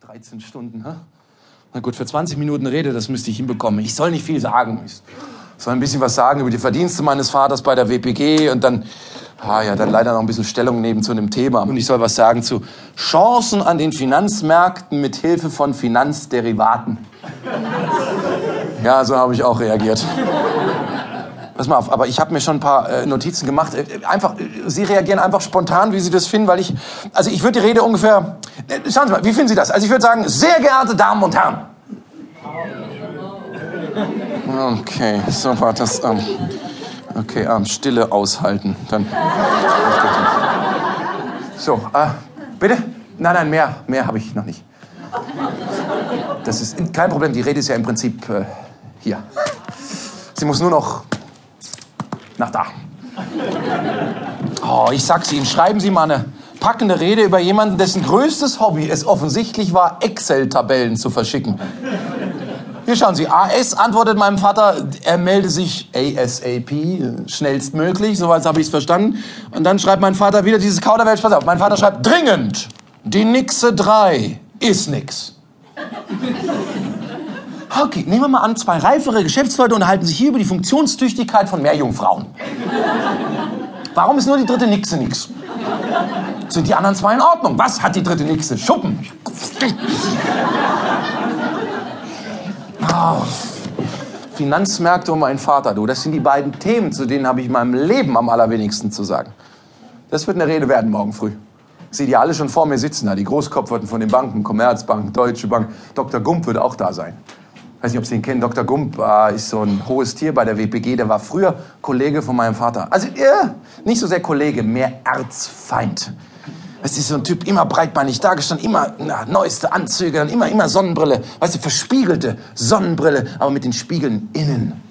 13 Stunden, hä? Na gut, für 20 Minuten Rede, das müsste ich hinbekommen. Ich soll nicht viel sagen. Ich soll ein bisschen was sagen über die Verdienste meines Vaters bei der WPG und dann, ah ja, dann leider noch ein bisschen Stellung nehmen zu einem Thema. Und ich soll was sagen zu Chancen an den Finanzmärkten mit Hilfe von Finanzderivaten. Ja, so habe ich auch reagiert. Pass mal auf, aber ich habe mir schon ein paar äh, Notizen gemacht. Äh, einfach, äh, Sie reagieren einfach spontan, wie Sie das finden, weil ich, also ich würde die Rede ungefähr, äh, schauen Sie mal, wie finden Sie das? Also ich würde sagen, sehr geehrte Damen und Herren. Okay, so war das. Ähm, okay, ähm, Stille aushalten. Dann. So, äh, bitte? Nein, nein, mehr, mehr habe ich noch nicht. Das ist kein Problem. Die Rede ist ja im Prinzip äh, hier. Sie muss nur noch nach da. Oh, ich sag's Ihnen, schreiben Sie mal eine packende Rede über jemanden, dessen größtes Hobby es offensichtlich war, Excel-Tabellen zu verschicken. Hier schauen Sie, AS antwortet meinem Vater, er melde sich ASAP, schnellstmöglich, soweit habe ich es verstanden. Und dann schreibt mein Vater wieder dieses Kauderwelsch, pass auf, mein Vater schreibt, dringend, die Nixe 3 ist nix. Okay, nehmen wir mal an, zwei reifere Geschäftsleute unterhalten sich hier über die Funktionstüchtigkeit von Meerjungfrauen. Warum ist nur die dritte Nixe nix? Sind die anderen zwei in Ordnung? Was hat die dritte Nixe? Schuppen. Oh. Finanzmärkte und mein Vater, du, das sind die beiden Themen, zu denen habe ich in meinem Leben am allerwenigsten zu sagen. Das wird eine Rede werden morgen früh. Ich sehe die alle schon vor mir sitzen, da die Großkopferten von den Banken, Commerzbank, Deutsche Bank. Dr. Gump wird auch da sein. Weiß nicht, ob Sie ihn kennen. Dr. Gump äh, ist so ein hohes Tier bei der WPG. Der war früher Kollege von meinem Vater. Also, äh, nicht so sehr Kollege, mehr Erzfeind. Es ist so ein Typ, immer breitbeinig dargestanden, immer na, neueste Anzüge, dann immer, immer Sonnenbrille. Weißt du, verspiegelte Sonnenbrille, aber mit den Spiegeln innen.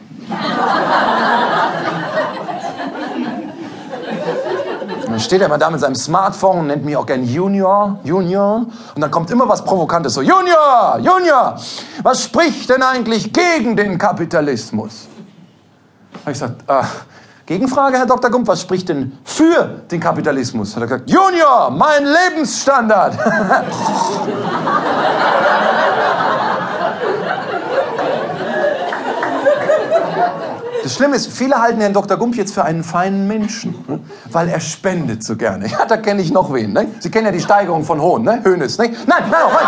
Dann steht er immer da mit seinem Smartphone und nennt mich auch gern Junior, Junior. Und dann kommt immer was Provokantes so, Junior, Junior, was spricht denn eigentlich gegen den Kapitalismus? Habe ich gesagt, äh, Gegenfrage, Herr Dr. Gump, was spricht denn für den Kapitalismus? Hat er gesagt, Junior, mein Lebensstandard. Das Schlimme ist, viele halten Herrn Dr. Gump jetzt für einen feinen Menschen, ne? weil er spendet so gerne. Ja, da kenne ich noch wen. Ne? Sie kennen ja die Steigerung von Hohn, ne? Hönes. Ne? Nein, nein, nein, nein.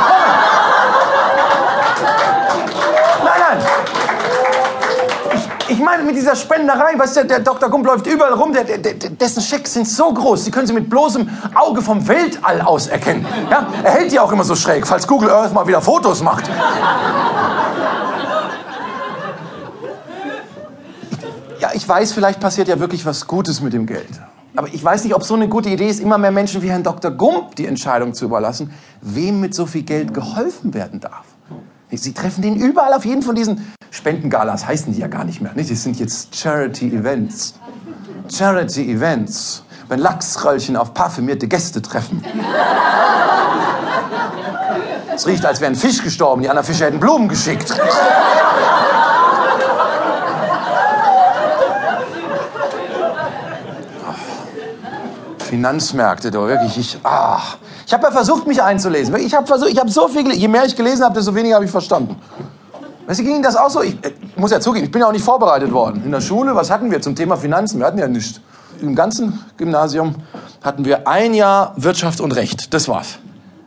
Nein, nein. Ich, ich meine mit dieser Spenderei, weißt du, der Dr. Gump läuft überall rum, der, der, dessen Schecks sind so groß, die können Sie mit bloßem Auge vom Weltall aus erkennen. Ja? Er hält die auch immer so schräg, falls Google Earth mal wieder Fotos macht. Ich weiß, vielleicht passiert ja wirklich was Gutes mit dem Geld. Aber ich weiß nicht, ob so eine gute Idee ist, immer mehr Menschen wie Herrn Dr. Gump die Entscheidung zu überlassen, wem mit so viel Geld geholfen werden darf. Sie treffen den überall auf jeden von diesen Spendengalas, heißen die ja gar nicht mehr. Das sind jetzt Charity Events. Charity Events. Wenn Lachsröllchen auf parfümierte Gäste treffen. Es riecht, als wäre ein Fisch gestorben. Die anderen Fische hätten Blumen geschickt. Finanzmärkte, doch wirklich. Ich, ah, ich habe ja versucht, mich einzulesen. Ich habe versucht, ich habe so viel, je mehr ich gelesen habe, desto weniger habe ich verstanden. Weißt du, ging das auch so? Ich, ich muss ja zugeben, ich bin ja auch nicht vorbereitet worden. In der Schule, was hatten wir zum Thema Finanzen? Wir hatten ja nichts. Im ganzen Gymnasium hatten wir ein Jahr Wirtschaft und Recht. Das war's.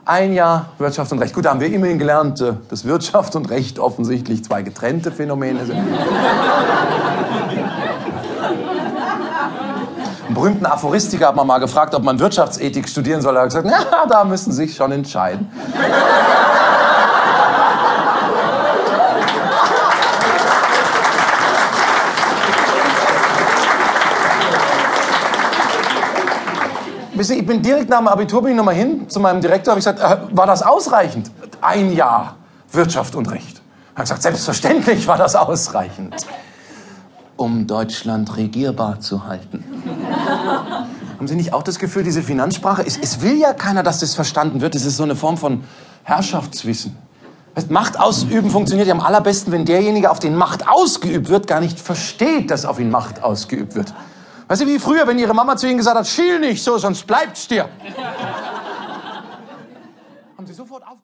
Ein Jahr Wirtschaft und Recht. Gut, da haben wir immerhin gelernt, äh, dass Wirtschaft und Recht offensichtlich zwei getrennte Phänomene sind. Einen berühmten Aphoristiker hat man mal gefragt, ob man Wirtschaftsethik studieren soll. Er hat gesagt, na, da müssen Sie sich schon entscheiden. Ich bin direkt nach dem Abitur bin ich nochmal hin zu meinem Direktor, habe ich gesagt, äh, war das ausreichend? Ein Jahr Wirtschaft und Recht. Er hat gesagt, selbstverständlich war das ausreichend um Deutschland regierbar zu halten. Haben Sie nicht auch das Gefühl, diese Finanzsprache, es, es will ja keiner, dass das verstanden wird. Es ist so eine Form von Herrschaftswissen. Macht ausüben funktioniert ja am allerbesten, wenn derjenige, auf den Macht ausgeübt wird, gar nicht versteht, dass auf ihn Macht ausgeübt wird. Weißt du, wie früher, wenn ihre Mama zu ihnen gesagt hat, schiel nicht so, sonst bleibt's dir. Haben sie sofort aufgehört.